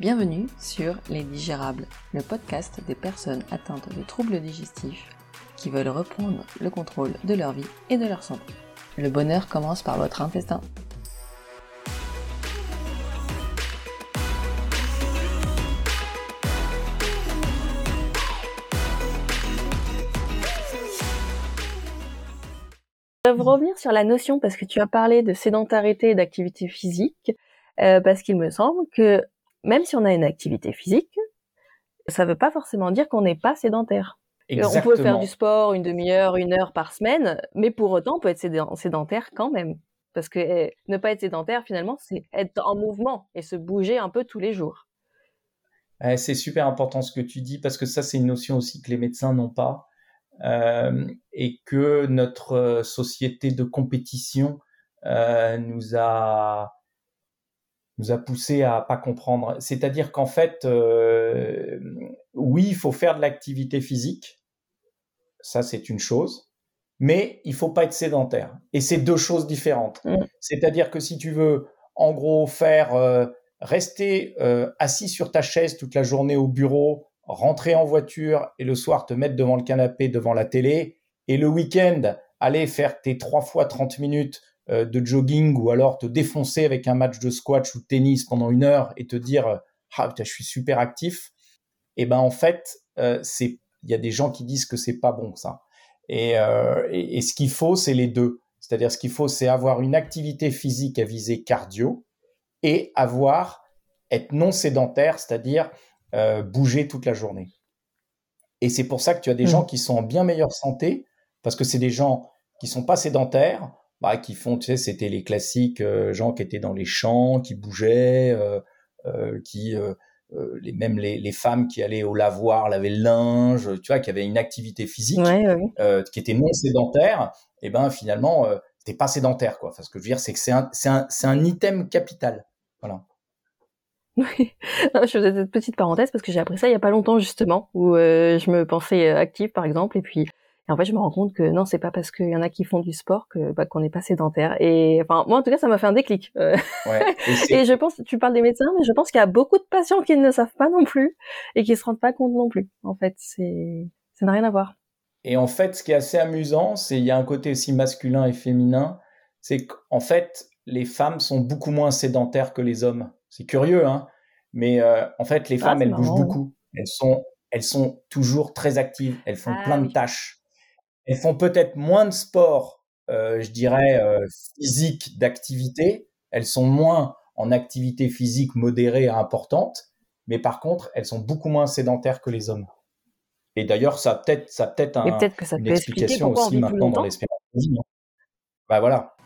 Bienvenue sur Les Digérables, le podcast des personnes atteintes de troubles digestifs qui veulent reprendre le contrôle de leur vie et de leur santé. Le bonheur commence par votre intestin. Je vais revenir sur la notion parce que tu as parlé de sédentarité et d'activité physique, euh, parce qu'il me semble que même si on a une activité physique, ça ne veut pas forcément dire qu'on n'est pas sédentaire. Exactement. On peut faire du sport une demi-heure, une heure par semaine, mais pour autant, on peut être sédentaire quand même. Parce que eh, ne pas être sédentaire, finalement, c'est être en mouvement et se bouger un peu tous les jours. c'est super important ce que tu dis, parce que ça, c'est une notion aussi que les médecins n'ont pas. Euh, et que notre société de compétition euh, nous a nous a poussé à pas comprendre. C'est-à-dire qu'en fait, euh, oui, il faut faire de l'activité physique, ça c'est une chose, mais il faut pas être sédentaire. Et c'est deux choses différentes. Mm. C'est-à-dire que si tu veux, en gros, faire euh, rester euh, assis sur ta chaise toute la journée au bureau, rentrer en voiture et le soir te mettre devant le canapé, devant la télé, et le week-end aller faire tes trois fois 30 minutes de jogging ou alors te défoncer avec un match de squash ou de tennis pendant une heure et te dire euh, ah putain, je suis super actif, et eh ben en fait euh, c'est il y a des gens qui disent que c'est pas bon ça. Et, et, et ce qu'il faut c'est les deux. C'est-à-dire ce qu'il faut c'est avoir une activité physique à viser cardio et avoir être non sédentaire, c'est-à-dire euh, bouger toute la journée. Et c'est pour ça que tu as des gens qui sont en bien meilleure santé, parce que c'est des gens qui sont pas sédentaires, bah, qui font, tu sais, c'était les classiques euh, gens qui étaient dans les champs, qui bougeaient, euh, euh qui euh, les, même les, les, femmes qui allaient au lavoir, lavaient le linge, tu vois, qui avaient une activité physique, qui était non sédentaire. Et ben finalement, c'était pas sédentaire, quoi. Enfin, ce que je veux dire, c'est que c'est un, c'est un, c'est un item capital. Voilà. Oui, je faisais cette petite parenthèse parce que j'ai appris ça il y a pas longtemps justement, où euh, je me pensais euh, active par exemple, et puis en fait je me rends compte que non, c'est pas parce qu'il y en a qui font du sport que bah, qu'on n'est pas sédentaire. Et enfin moi en tout cas ça m'a fait un déclic. Euh. Ouais, et, je pense, tu parles des médecins, mais je pense qu'il y a beaucoup de patients qui ne savent pas non plus et qui se rendent pas compte non plus. En fait, c'est ça n'a rien à voir. Et en fait, ce qui est assez amusant, c'est il y a un côté aussi masculin et féminin, c'est qu'en fait les femmes sont beaucoup moins sédentaires que les hommes. C'est curieux, hein mais euh, en fait, les ah, femmes, elles bougent beaucoup. Elles sont, elles sont toujours très actives. Elles font ah plein de tâches. Elles font peut-être moins de sport, euh, je dirais, euh, physique d'activité. Elles sont moins en activité physique modérée et importante. Mais par contre, elles sont beaucoup moins sédentaires que les hommes. Et d'ailleurs, ça peut-être, ça peut-être un, une explication aussi maintenant dans l'espérance. Bah voilà.